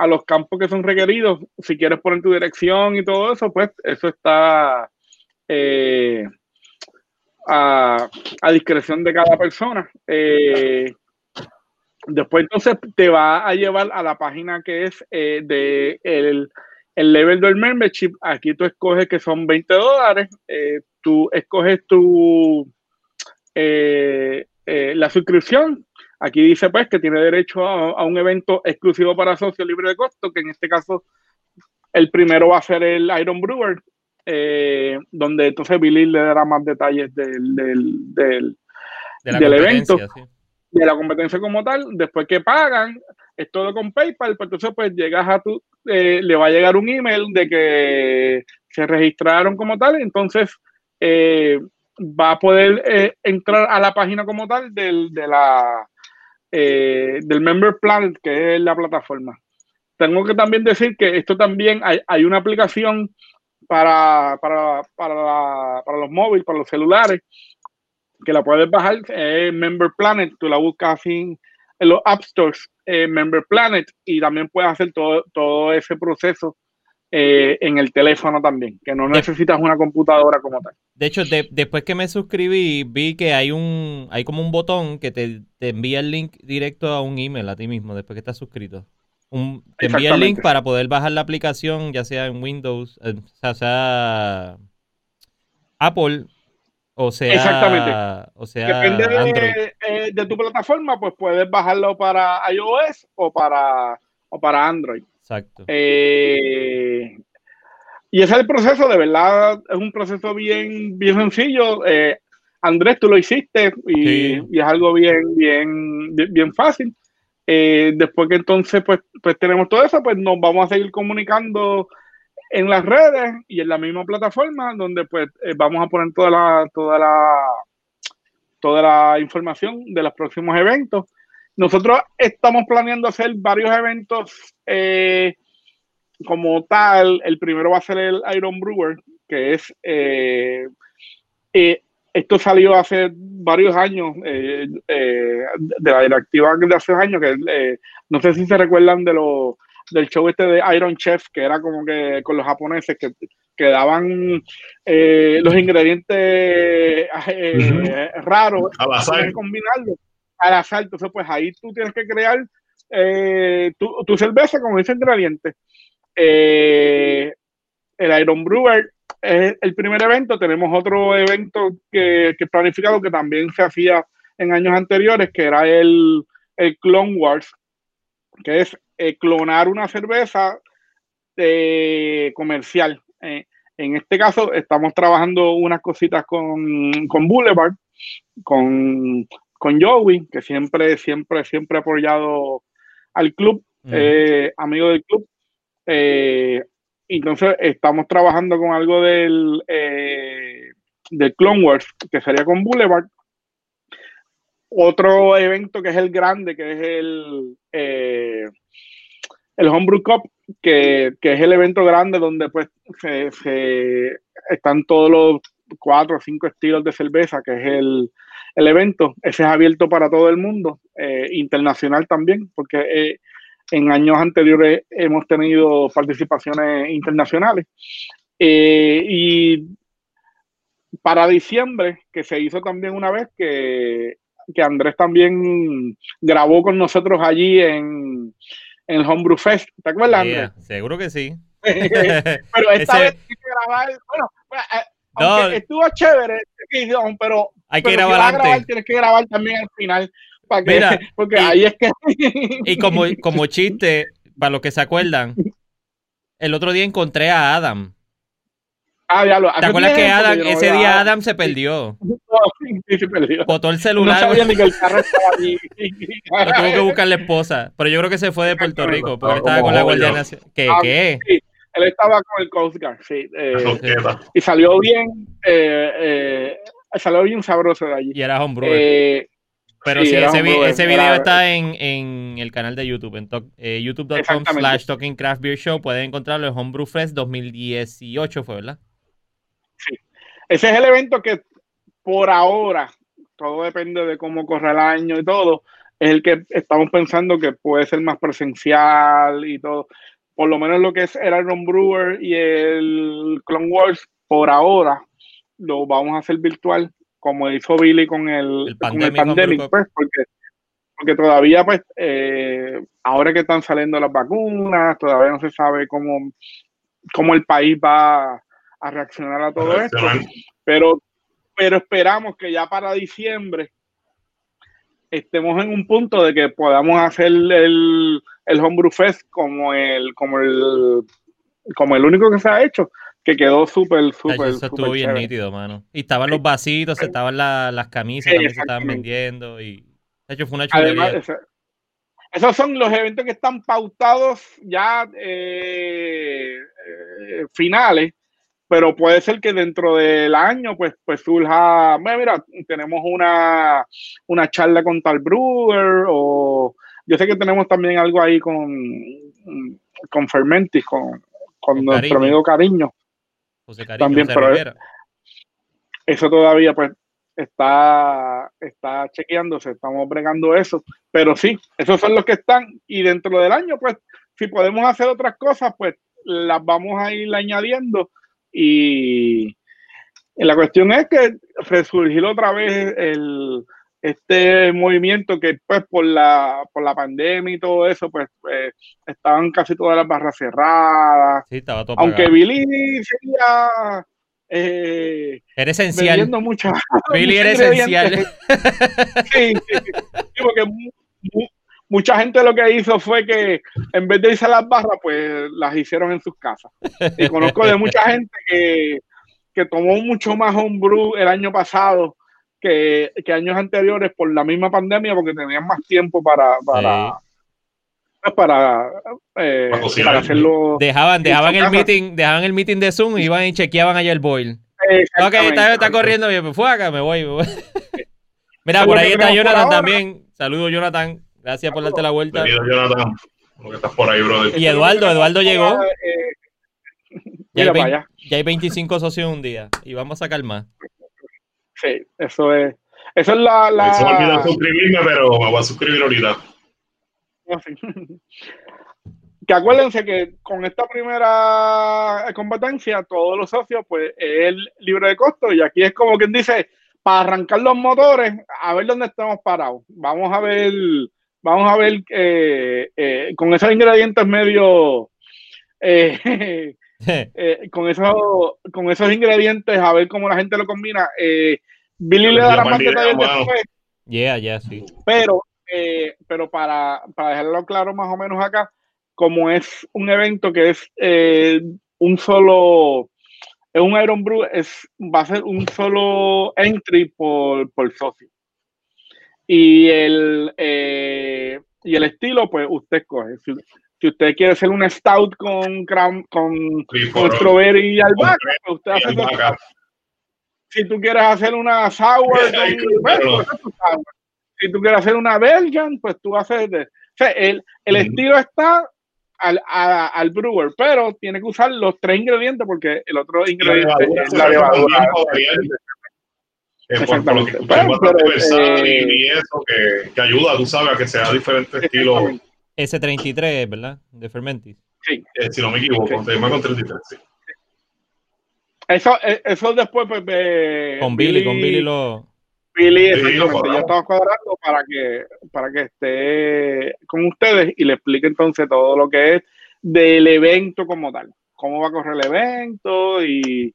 a los campos que son requeridos. Si quieres poner tu dirección y todo eso, pues eso está eh, a, discreción de cada persona. Eh, después entonces te va a llevar a la página que es eh, de el, el, level del membership. Aquí tú escoges que son 20 dólares. tú escoges tu la suscripción Aquí dice pues que tiene derecho a, un evento exclusivo para socios libre de costo, que en este caso el primero va a ser el Iron Brewer, eh, donde entonces Billy le dará más detalles del, del, del, evento, de la competencia como tal. Después que pagan, es todo con PayPal, pues entonces pues llegas a tu, eh, le va a llegar un email de que se registraron como tal, entonces eh, va a poder entrar a la página como tal del, de la eh, del Member Planet, que es la plataforma. Tengo que también decir que esto también hay, una aplicación para, para, para, para, los móviles, para los celulares, que la puedes bajar, es Member Planet, tú la buscas en los App Stores, eh, Member Planet, y también puedes hacer todo, todo ese proceso eh, en el teléfono también, que no necesitas una computadora como tal.
De hecho, después que me suscribí, vi que hay un hay como un botón que te, envía el link directo a un email a ti mismo, después que estás suscrito. te envía el link para poder bajar la aplicación, ya sea en Windows, eh, o sea, Apple o sea,
Exactamente.
O sea,
Depende de, eh, de, tu plataforma, pues puedes bajarlo para iOS o para, o para Android.
Exacto.
Eh, y ese es el proceso, de verdad, es un proceso bien, bien sencillo. Eh, Andrés, tú lo hiciste y, es algo bien, bien, bien fácil. Eh, después que entonces pues, pues tenemos todo eso, pues nos vamos a seguir comunicando en las redes y en la misma plataforma donde pues vamos a poner toda la, toda la, toda la información de los próximos eventos. Nosotros estamos planeando hacer varios eventos eh, como tal. El primero va a ser el Iron Brewer, que es... Eh, eh, esto salió hace varios años de la directiva de hace años, que no sé si se recuerdan de lo, del show este de Iron Chef, que era como que con los japoneses que, que daban los ingredientes raros, para combinarlos al azar. Entonces, pues ahí tú tienes que crear eh, tu, cerveza con ese ingrediente. Eh, el Iron Brewer es el primer evento. Tenemos otro evento que, que planificado que también se hacía en años anteriores, que era el, el Clone Wars, que es eh, clonar una cerveza comercial. en este caso, estamos trabajando unas cositas con, con Boulevard, con con Joey, que siempre, siempre, siempre ha apoyado al club, eh, amigo del club. Eh, entonces estamos trabajando con algo del, eh, del Clone Wars, que sería con Boulevard. Otro evento que es el grande, que es el, el Homebrew Cup, que, que, es el evento grande donde pues se, están todos los cuatro o cinco estilos de cerveza, que es el, el evento. Ese es abierto para todo el mundo, eh, internacional también, porque eh, en años anteriores hemos tenido participaciones internacionales. Eh, y para diciembre, que se hizo también una vez, que, Andrés también grabó con nosotros allí en, el Homebrew Fest. ¿Te acuerdas, Andrés?
seguro que sí.
pero esta vez hay que grabar, bueno, aunque estuvo chévere, pero
hay que grabar antes.
tienes que grabar también al final. Para que, porque ahí es que.
y como, como chiste, para los que se acuerdan, el otro día encontré a Adam.
Ah, ya lo,
¿Te acuerdas que Adam, ese día Adam se perdió?
sí, se perdió.
Botó el celular.
No sabía ni que el carro estaba allí.
tuvo que buscar la esposa. Pero yo creo que se fue de Puerto Rico porque estaba con la Guardia Nacional. ¿Qué?
Ah,
¿Qué?
Sí, él estaba con el Coast Guard, sí. Eh, y salió bien. Eh, eh, salió bien sabroso de allí.
Y era homebrew. Eh, pero sí, ese, video está en, el canal de YouTube, en eh, youtube.com slash Talking Craft Beer Show. Pueden encontrarlo en Homebrew Fest 2018, fue, ¿verdad?
Sí. Ese es el evento que por ahora, todo depende de cómo corre el año y todo, es el que estamos pensando que puede ser más presencial y todo. Por lo menos lo que es el Iron Brewer y el Clone Wars, por ahora, lo vamos a hacer virtual, como hizo Billy con el, Pandemic, pues, porque, porque todavía, pues, eh, ahora que están saliendo las vacunas, todavía no se sabe cómo, cómo el país va a reaccionar a todo esto. Pero, pero esperamos que ya para diciembre estemos en un punto de que podamos hacer el, el Homebrew Fest como el, como el, como el único que se ha hecho, que quedó súper, súper.
Eso estuvo bien nítido, mano. Y estaban los vasitos, estaban las camisas, también se estaban vendiendo. Y de hecho fue una chulería.
esos son los eventos que están pautados ya eh, eh, finales pero puede ser que dentro del año pues, pues surja, mira, tenemos una, una charla con tal Brewer o yo sé que tenemos también algo ahí con, con Fermentis, con, con, nuestro amigo Cariño.
José Cariño, también, pero
eso todavía pues está, está chequeándose, estamos bregando eso, pero sí, esos son los que están y dentro del año pues si podemos hacer otras cosas pues las vamos a ir añadiendo. Y, la cuestión es que resurgir otra vez el, este movimiento que pues por la, por la pandemia y todo eso, pues, pues estaban casi todas las barras cerradas.
Sí, estaba todo
Aunque Billy sería... Eh,
era esencial.
Mucha,
Billy era esencial.
sí, sí, porque mucha gente lo que hizo fue que en vez de irse a las barras, pues las hicieron en sus casas. Y conozco de mucha gente que, tomó mucho más homebrew el año pasado que, años anteriores por la misma pandemia, porque tenían más tiempo para, para, para, eh, hacerlo.
Dejaban, dejaban el meeting, dejaban el meeting de Zoom y iban y chequeaban allá el boil. Ok, está, corriendo bien, pues fue acá, me voy, me voy. Mira, por ahí está Jonathan también. Saludos, Jonathan. Gracias por darte la vuelta.
Jonathan. que estás por ahí, brother.
Y Eduardo, Eduardo llegó. Eh, ya, hay 25 socios un día y vamos a sacar más.
Sí, eso es. Eso es la. la...
Se me olvidó suscribirme, pero me voy a suscribir ahorita.
que acuérdense que con esta primera competencia, todos los socios, pues es libre de costo. Y aquí es como quien dice, para arrancar los motores, a ver dónde estamos parados. Vamos a ver vamos a ver eh, eh, con esos ingredientes medio eh, con esos con esos ingredientes a ver cómo la gente lo combina. Billy le dará más detalles después.
Yeah, yeah, sí.
pero pero para, para dejarlo claro más o menos acá como es un evento que es un solo es un Iron Brew es va a ser un solo entry por, por socio. Y el, eh, y el estilo, pues usted escoge. Si, usted quiere hacer un stout con, con, con strawberry y albahaca, usted hace eso. Si tú quieres hacer una sour, pues, si tú quieres hacer una Belgian, pues tú haces. De, o sea, el, el estilo está al, al, brewer, pero tiene que usar los tres ingredientes porque el otro ingrediente es la levadura.
Por, lo que eh, y, eso que, que, ayuda, tú sabes, a que sea diferente estilo.
S33, ¿verdad? De Fermentis.
Sí.
Eh, si no me equivoco, se llama con 33, sí.
Eso, eso después, pues,
con Billy, con Billy lo.
Billy, exactamente. ya estamos cuadrando para que, para que esté con ustedes y le explique entonces todo lo que es del evento como tal. Cómo va a correr el evento y,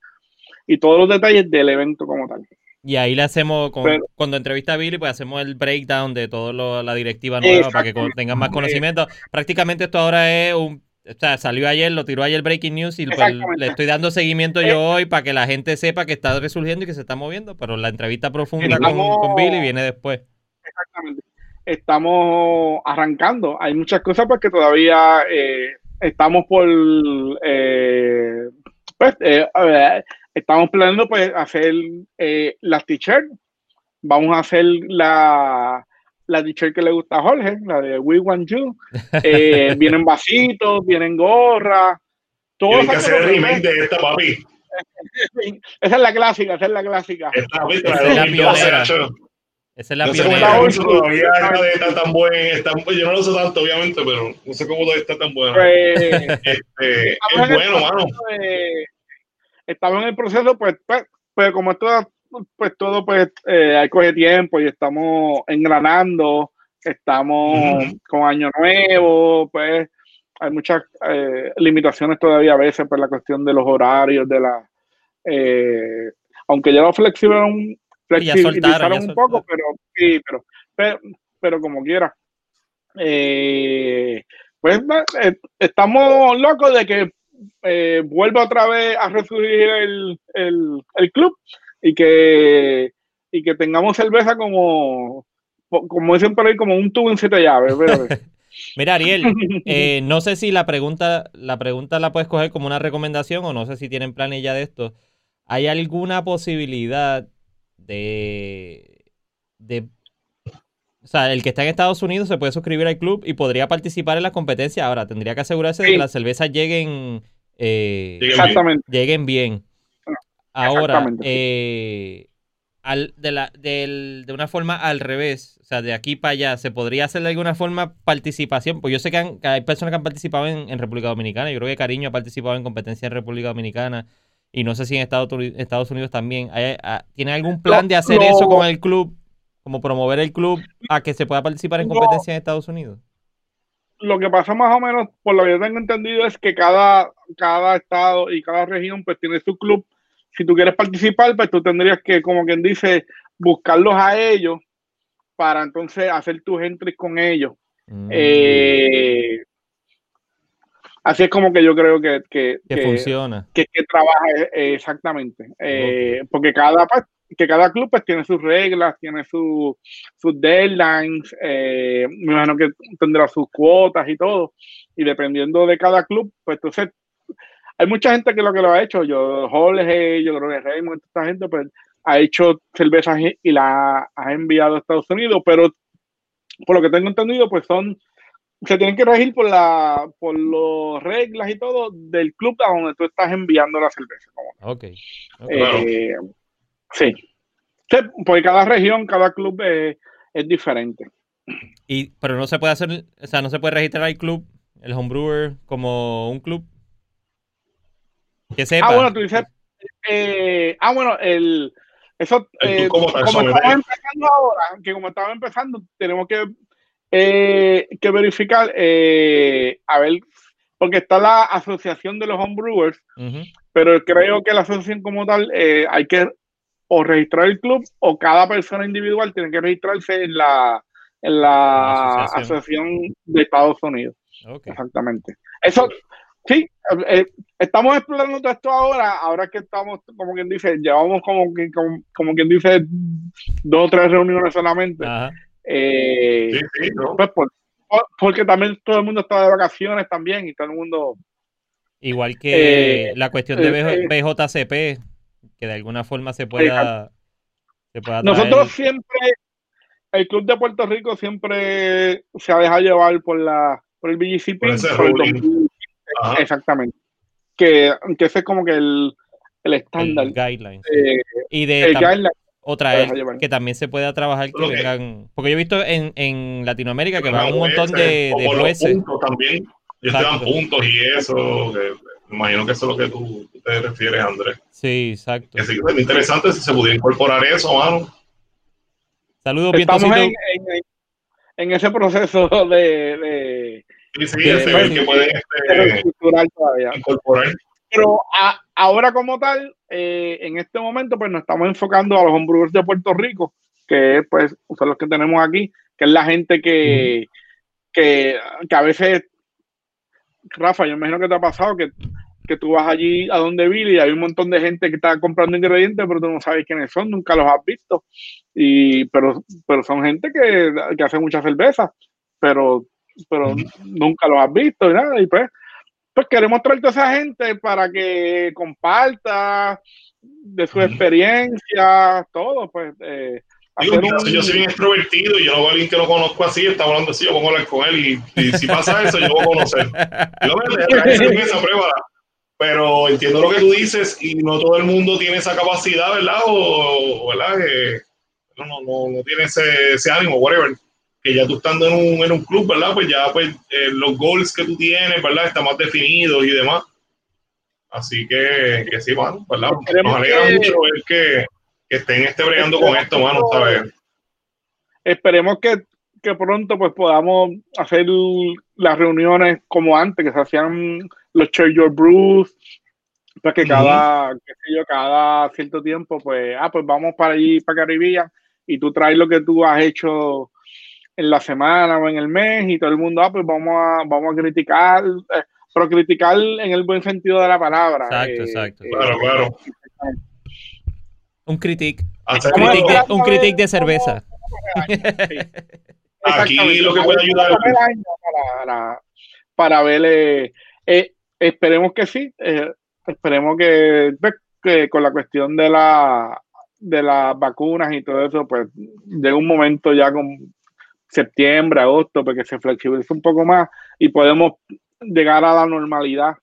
y todos los detalles del evento como tal.
Y ahí le hacemos, cuando entrevista a Billy, pues hacemos el breakdown de toda la directiva nueva para que tengan más conocimiento. Prácticamente esto ahora es un... O sea, salió ayer, lo tiró ayer Breaking News y pues, le estoy dando seguimiento yo eh, hoy para que la gente sepa que está resurgiendo y que se está moviendo, pero la entrevista profunda con, Billy viene después.
Exactamente. Estamos arrancando. Hay muchas cosas porque todavía eh, estamos por... Eh, pues, a ver, estamos planeando pues hacer eh, las t-shirts. Vamos a hacer la, la t-shirt que le gusta a Jorge, la de We Want You. Eh, vienen vasitos, vienen gorras.
Todo que hacer el remake de esta, papi.
esa es la clásica, esa es la clásica.
Esta, esa es la
Esa es la no.
Sé cómo todavía está tan buen, yo no lo uso tanto, obviamente, pero no sé cómo todavía está tan bueno. Pues, este, es bueno, mano.
Estamos en el proceso, pues, pues, pues como esto, pues todo, pues, eh, hay coge tiempo y estamos engranando, estamos con año nuevo, pues, hay muchas eh, limitaciones todavía a veces por la cuestión de los horarios, de la... Eh, aunque ya lo flexibilizaron, flexibilizaron un poco, pero sí, pero, pero, como quiera. Eh, pues estamos locos de que vuelva otra vez a resurgir el, el, club y que, y que tengamos cerveza como, como dicen por ahí, como un tubo en siete llaves.
Mira, Ariel, eh, no sé si la pregunta, la pregunta la puedes coger como una recomendación o no sé si tienen planes ya de esto. ¿Hay alguna posibilidad de, de o sea, el que está en Estados Unidos se puede suscribir al club y podría participar en la competencia. Ahora, tendría que asegurarse de que las cervezas lleguen, eh, lleguen bien. Ahora, eh, de, la, de una forma al revés, o sea, de aquí para allá, ¿se podría hacer de alguna forma participación? Pues yo sé que, hay personas que han participado en, República Dominicana, yo creo que Cariño ha participado en competencia en República Dominicana y no sé si en Estados, Estados Unidos también. ¿Tiene algún plan de hacer eso con el club? Como promover el club a que se pueda participar en competencia en Estados Unidos.
Lo que pasa más o menos, por lo que yo tengo entendido, es que cada, cada estado y cada región pues tiene su club si tú quieres participar, pues tú tendrías que, como quien dice, buscarlos a ellos para entonces hacer tus entries con ellos. Mm. Eh, así es como que yo creo que, que,
funciona.
Que, trabaja eh, exactamente. Eh, porque cada, pues, que cada club pues, tiene sus reglas, tiene sus deadlines, me imagino que tendrá sus cuotas y todo. Y dependiendo de cada club, pues entonces hay mucha gente que lo que lo ha hecho, yo, Jorge, yo creo que Raymond, esta gente, pues ha hecho cervezas y la ha enviado a Estados Unidos, pero por lo que tengo entendido, pues son, se tienen que regir por la, por las reglas y todo del club a donde tú estás enviando la cerveza.
Ok.
Eh, sí. sí. Porque cada región, cada club es, es, diferente.
Y, pero no se puede hacer, o sea, no se puede registrar el club, el homebrewer, como un club.
Ah, bueno, tú dices. Eh, ah, bueno, el. Eso, eh, como estamos empezando ahora, que como estaba empezando, tenemos que, eh, que verificar, a ver, porque está la asociación de los homebrewers, pero creo que la asociación como tal hay que o registrar el club o cada persona individual tiene que registrarse en la, en la, asociación. de Estados Unidos. Exactamente. Eso, Sí, eh, estamos explorando todo esto ahora, ahora que estamos, como quien dice, llevamos como, como, quien dice dos o tres reuniones solamente. Eh, sí, sí, ¿no? pues porque también todo el mundo está de vacaciones también y todo el mundo...
Igual que eh, la cuestión de BJCP, que de alguna forma se pueda...
Se pueda Nosotros siempre, el Club de Puerto Rico siempre se ha dejado llevar por la por el BGCP, por, el Exactamente. Que, que ese es como que el, el estándar.
guideline. Eh, y de otra es que también se pueda trabajar que vengan. Porque yo he visto en, en Latinoamérica que van un montón de, de jueces.
también. Y te dan puntos y eso. Me imagino que eso es lo que tú, te refieres, Andrés.
Sí, exacto.
Que sí, es interesante si se pudiera incorporar eso, mano.
Saludos,
Estamos en, en, en, ese proceso de Sí, sí, que puede este, incorporar. Pero ahora como tal, eh, en este momento, pues nos estamos enfocando a los homebrewers de Puerto Rico, que pues son los que tenemos aquí, que es la gente que, que, a veces, Rafa, yo imagino que te ha pasado que, que tú vas allí a donde Billy y hay un montón de gente que está comprando ingredientes, pero tú no sabes quiénes son, nunca los has visto. Y, pero, pero son gente que, que hace mucha cerveza, pero pero nunca lo has visto y nada. Y pues, pues queremos traerte a esa gente para que comparta de su experiencia, todo, pues. Eh,
Yo soy bien extrovertido y yo no a alguien que lo conozco así, está hablando así, yo pongo a hablar con él y, si pasa eso, yo voy a conocer. Yo me esa prueba, pero entiendo lo que tú dices y no todo el mundo tiene esa capacidad, ¿verdad? O, ¿verdad? no, no, no tiene ese, ese ánimo, whatever que ya tú estando en un, en un club, ¿verdad? Pues ya pues eh, los goals que tú tienes, ¿verdad? Están más definidos y demás. Así que, que sí, mano, ¿verdad? Nos alegra mucho ver que, que estén este bregando con esto, mano, ¿sabes?
Esperemos que, que pronto pues podamos hacer las reuniones como antes, que se hacían los Share Your Brews, pues que cada, qué sé yo, cada cierto tiempo, pues, ah, pues vamos para allí, para Caribbean, y tú traes lo que tú has hecho en la semana o en el mes y todo el mundo, ah, pues vamos a, vamos a criticar, eh, pero criticar en el buen sentido de la palabra.
Exacto, eh, exacto.
Eh, claro, claro.
Un critic. Un critic, de, un critic de cerveza.
Aquí lo que puede ayudar
para, para, ver, esperemos que sí, esperemos que, pues, que con la cuestión de la de las vacunas y todo eso, pues de un momento ya con septiembre, agosto, porque se flexibilice un poco más y podemos llegar a la normalidad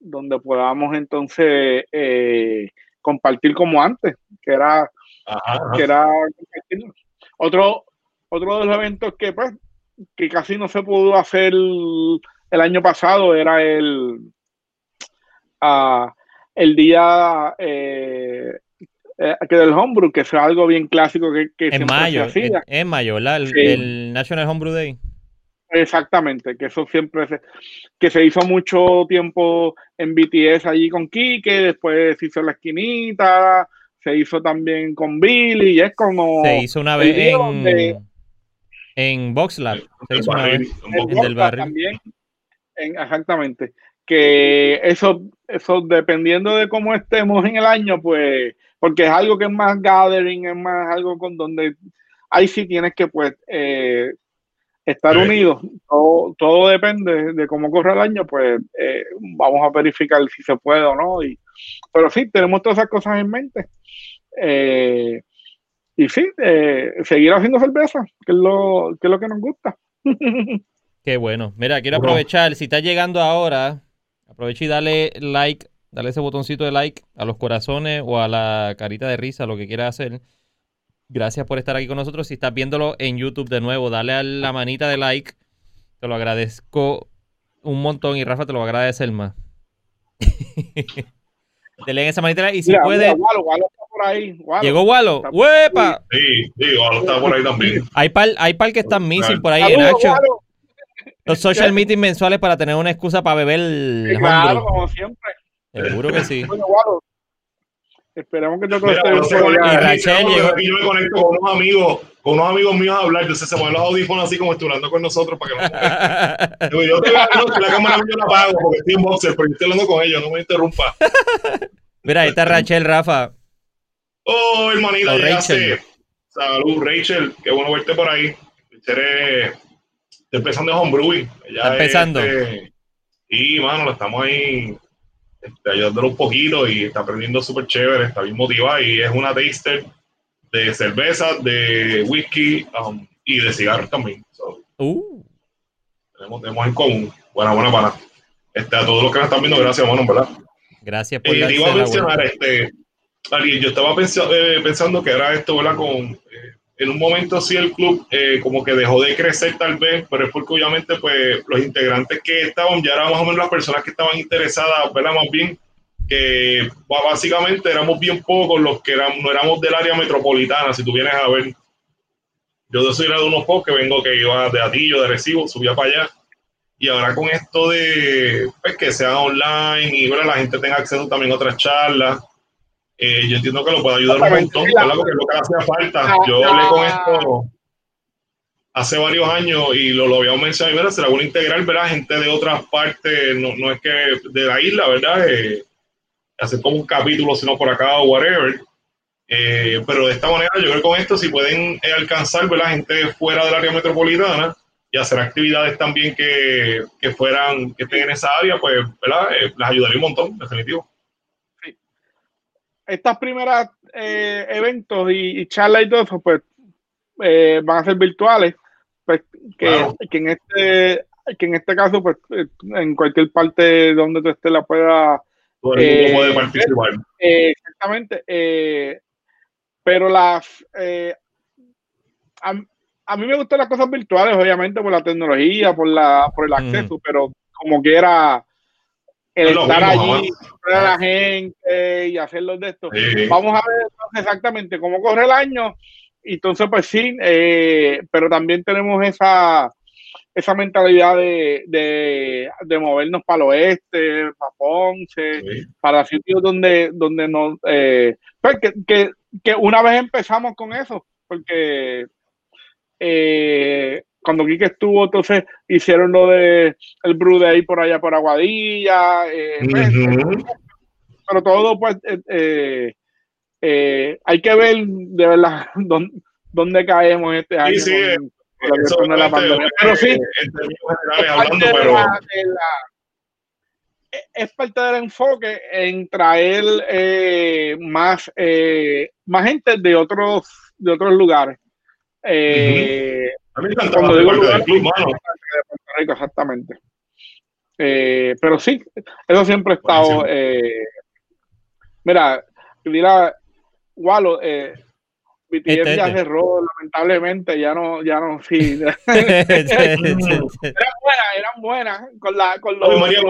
donde podamos entonces eh, compartir como antes, que era, que era otro, otro de los eventos que pues que casi no se pudo hacer el, año pasado era el uh, el día eh, eh, que del homebrew, que fue algo bien clásico que, que
en mayo, En, mayo, el, National Homebrew Day.
Exactamente, que eso siempre se, que se hizo mucho tiempo en BTS allí con Kike, después se hizo la esquinita, se hizo también con Billy, y es como...
Se hizo una vez en, en VoxLab, se hizo una vez en,
del barrio. También, exactamente, que eso, eso dependiendo de cómo estemos en el año, pues porque es algo que es más gathering, es más algo con donde ahí sí tienes que pues eh, estar unidos. Todo, depende de cómo corre el año, pues eh, vamos a verificar si se puede o no. Y, pero sí, tenemos todas esas cosas en mente. Eh, y sí, seguir haciendo cerveza, que es lo que, es lo que nos gusta.
Qué bueno. Mira, quiero aprovechar, si estás llegando ahora, aprovecha y dale like dale ese botoncito de like a los corazones o a la carita de risa, lo que quieras hacer. Gracias por estar aquí con nosotros. Si estás viéndolo en YouTube de nuevo, dale a la manita de like. Te lo agradezco un montón y Rafa te lo va a agradecer más. Dale esa manita y si puede. Llegó Walo. ¡Huepa!
Sí, sí, Walo está por ahí también.
Hay par, hay par que están missing por ahí en action. Los social meetings mensuales para tener una excusa para beber.
claro, como siempre.
Seguro que sí.
Esperamos que te
Y Rachel llegó. Aquí yo me conecto con unos amigos, con unos amigos míos a hablar. Entonces se ponen los audífonos así como estudiando con nosotros para que no. yo te voy a no, la cámara yo la apago porque estoy en boxer, pero yo estoy hablando con ellos, no me interrumpa.
Mira, ahí está Rachel, Rafa.
Oh, hermanita, oh, Rachel. Salud, Rachel. Qué bueno verte por ahí. Estoy empezando en homebrewing.
Está empezando.
Este, y, mano, lo estamos ahí este, ayudándolo un poquito y está aprendiendo súper chévere, está bien motivada y es una taster de cerveza, de whisky um, y de cigarros también.
Uh.
tenemos, en común. Buena, buena para. Este, a todos los que nos están viendo, gracias, mano, ¿verdad?
Gracias por
eh, iba a mencionar, este, yo estaba eh, pensando que era esto, ¿verdad? Con, eh, en un momento sí el club eh, como que dejó de crecer tal vez, pero es porque obviamente pues los integrantes que estaban ya eran más o menos las personas que estaban interesadas, ¿verdad? Más bien que básicamente éramos bien pocos los que éramos, no éramos del área metropolitana, si tú vienes a ver. Yo soy de unos pocos que vengo que iba de Atillo, de Recibo, subía para allá. Y ahora con esto de pues, que sea online y la gente tenga acceso también a otras charlas, eh, yo entiendo que lo puede ayudar un montón, ¿verdad? Porque es lo que hacía falta. Yo hablé con esto hace varios años y lo, lo habíamos mencionado, ¿verdad? Será una integral, ¿verdad? Gente de otras partes, no, no es que de la isla, ¿verdad? Eh, hacer como un capítulo, sino por acá o whatever. Eh, pero de esta manera, yo creo que con esto, si pueden alcanzar, ¿verdad? Gente fuera del área metropolitana y hacer actividades también que, que fueran, que estén en esa área, pues, ¿verdad? les ayudaría un montón, definitivo
estas primeras eh, eventos y, charlas y todo eso, pues eh, van a ser virtuales, pues que, que, en este que en este caso, pues eh, en cualquier parte donde tú estés la pueda
mundo puede participar.
exactamente. pero las a, mí me gustan las cosas virtuales, obviamente, por la tecnología, por, la, por el acceso, pero como que era el estar allí, a la gente y hacerlo de esto. Vamos a ver exactamente cómo corre el año. Y entonces, pues sí, eh, pero también tenemos esa, esa mentalidad de, de, movernos para el oeste, para Ponce, para sitios donde, donde nos... Eh, pues que, que, una vez empezamos con eso, porque eh, cuando Quique estuvo, entonces hicieron lo de el Brew Day por allá por Aguadilla, eh, pero todo pues hay que ver de verdad dónde, dónde caemos este año. Sí, sí, pero sí, es parte del enfoque en traer eh, más, eh, más gente de otros, de otros lugares. Eh, cuando digo lugar, club, de Puerto Rico, exactamente. pero sí, eso siempre ha estado. mira, dirá, Walo, eh, BTS este, ya este. cerró, lamentablemente, ya no, ya no, sí. eran buenas, eran buenas. Con la, con los,
María,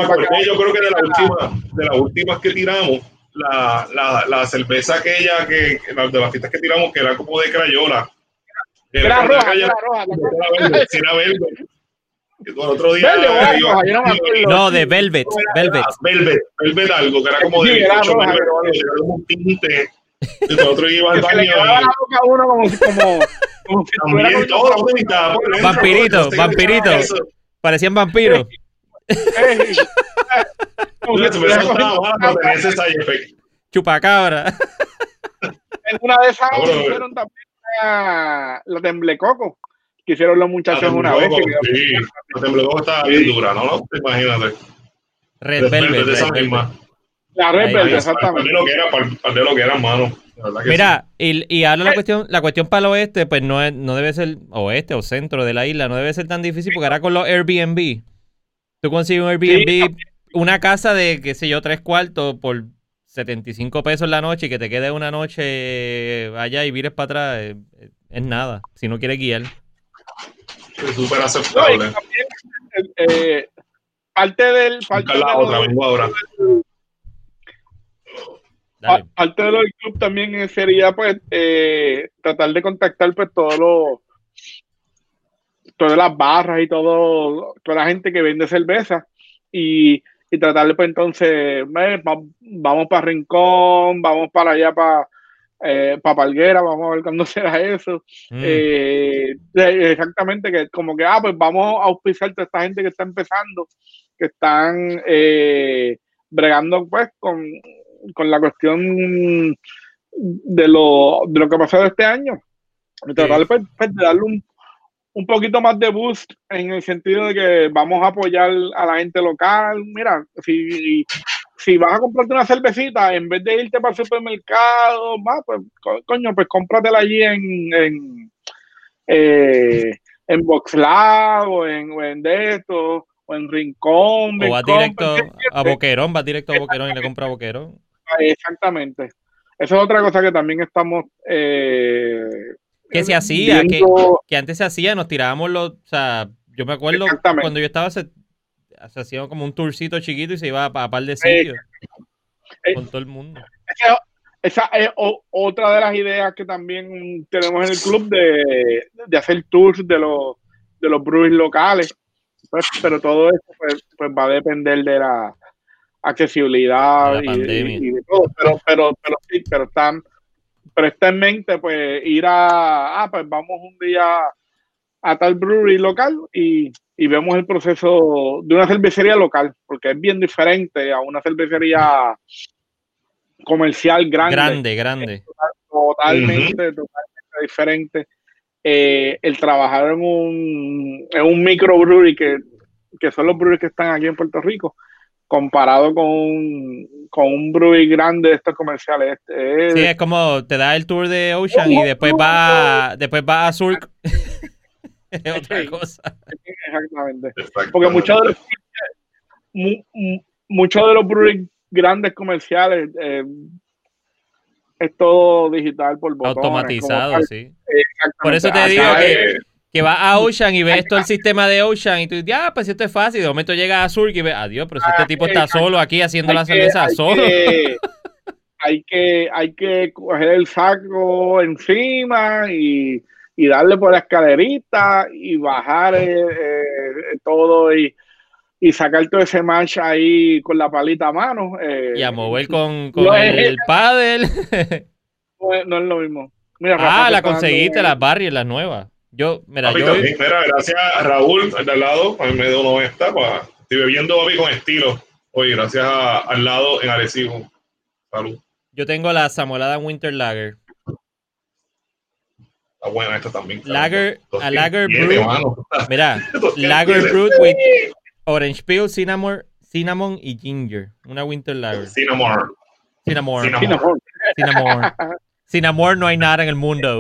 yo creo que de las últimas, de las últimas que tiramos, la, la, la cerveza aquella que, de las fiestas que tiramos, que era como de crayola.
Era, era roja, era roja.
Era verde. El otro día.
no, de Velvet. Velvet.
Velvet, Velvet algo, que era como de. Sí, era, roja, era como un tinte el otro iba al baño. Y...
uno como, como, como si
También todo
Vampirito, vampirito. Parecían vampiros. Chupacabra.
En una de esas hicieron también la, la temblecoco que hicieron los muchachos una vez.
Sí, la temblecoco estaba bien dura, ¿no? Imagínate.
Red Velvet.
De esa misma.
La Red exactamente.
Lo que era, para lo que era, mano.
Mira, y, y, ahora la cuestión, la cuestión para el oeste, pues no, es, no debe ser oeste o centro de la isla, no debe ser tan difícil porque ahora con los Airbnb, tú consigues un Airbnb, una casa de, qué sé yo, tres cuartos por 75 pesos la noche y que te quede una noche allá y vires para atrás, eh, eh, es, nada, si no quieres guiar.
Es súper aceptable.
eh, parte del... Parte
la otra, vengo ahora.
Parte de lo del club también sería pues eh, tratar de contactar pues todos los todas las barras y todo toda la gente que vende cerveza y, y tratar de pues entonces vamos para Rincón, vamos para allá para eh, para Palguera, vamos a ver cuándo será eso. Mm. Eh, exactamente, que como que, ah, pues vamos a auspiciar a toda esta gente que está empezando, que están bregando pues con con la cuestión de lo, de lo que ha pasado este año. Tratar pues, pues, de darle un, un poquito más de boost en el sentido de que vamos a apoyar a la gente local. Mira, si, si vas a comprarte una cervecita, en vez de irte para el supermercado, pues, coño, pues cómpratela allí en, en, eh, en Boxlab o en, o en de esto, o en Rincón.
O va directo a Boquerón, va directo a Boquerón y le compra a Boquerón.
Exactamente. Esa es otra cosa que también estamos. Eh,
que se hacía, que, que, antes se hacía, nos tirábamos los. O sea, yo me acuerdo cuando yo estaba, se, se, hacía como un tourcito chiquito y se iba a, a par de sitios. Eh, con todo el mundo.
Esa, es otra de las ideas que también tenemos en el club de, de hacer tours de los, de los breweries locales. Pues, pero todo eso pues, pues va a depender de la, accesibilidad y, de todo, pero, pero, pero sí, pero están, pero está en mente pues ir a, ah, pues vamos un día a tal brewery local y, y vemos el proceso de una cervecería local, porque es bien diferente a una cervecería comercial grande.
Grande, grande.
Totalmente, totalmente diferente. Eh, el trabajar en un, en un microbrewery que, que son los breweries que están aquí en Puerto Rico, comparado con un, con un brewery grande de estos comerciales.
Es, sí, es como te da el tour de Ocean y después va, después va a Surk. es otra cosa.
Exactamente. Porque muchos de los, muchos de los breweries grandes comerciales, eh, es todo digital por botones.
Automatizado, sí. Por eso te digo que, que vas a Ocean y ves todo el sistema de Ocean y tú dices, ah, pues esto es fácil. De momento llega a Sur y ves, adiós, pero si este tipo está solo aquí haciendo la cerveza solo.
hay que, hay que coger el saco encima y, darle por la escalerita y bajar eh, eh, todo y, y, sacar todo ese mancha ahí con la palita a mano.
Eh, y a mover con, el, paddle.
no, es lo mismo.
ah, la conseguiste, las barrias, las nuevas. Yo, mira, yo...
Mira, gracias a Raúl, al lado, a mí me dio 90, estoy bebiendo hoy con estilo. Oye, gracias al lado en Arecibo. Salud.
Yo tengo la Samolada Winter Lager.
Está buena esta también.
Lager, a Lager Brew. Mira, Lager Brewed with Orange Peel, Cinnamon, Cinnamon y Ginger. Una Winter Lager.
Cinnamon.
Cinnamon. Cinnamon. Cinnamon. Cinnamon. no hay nada en el mundo.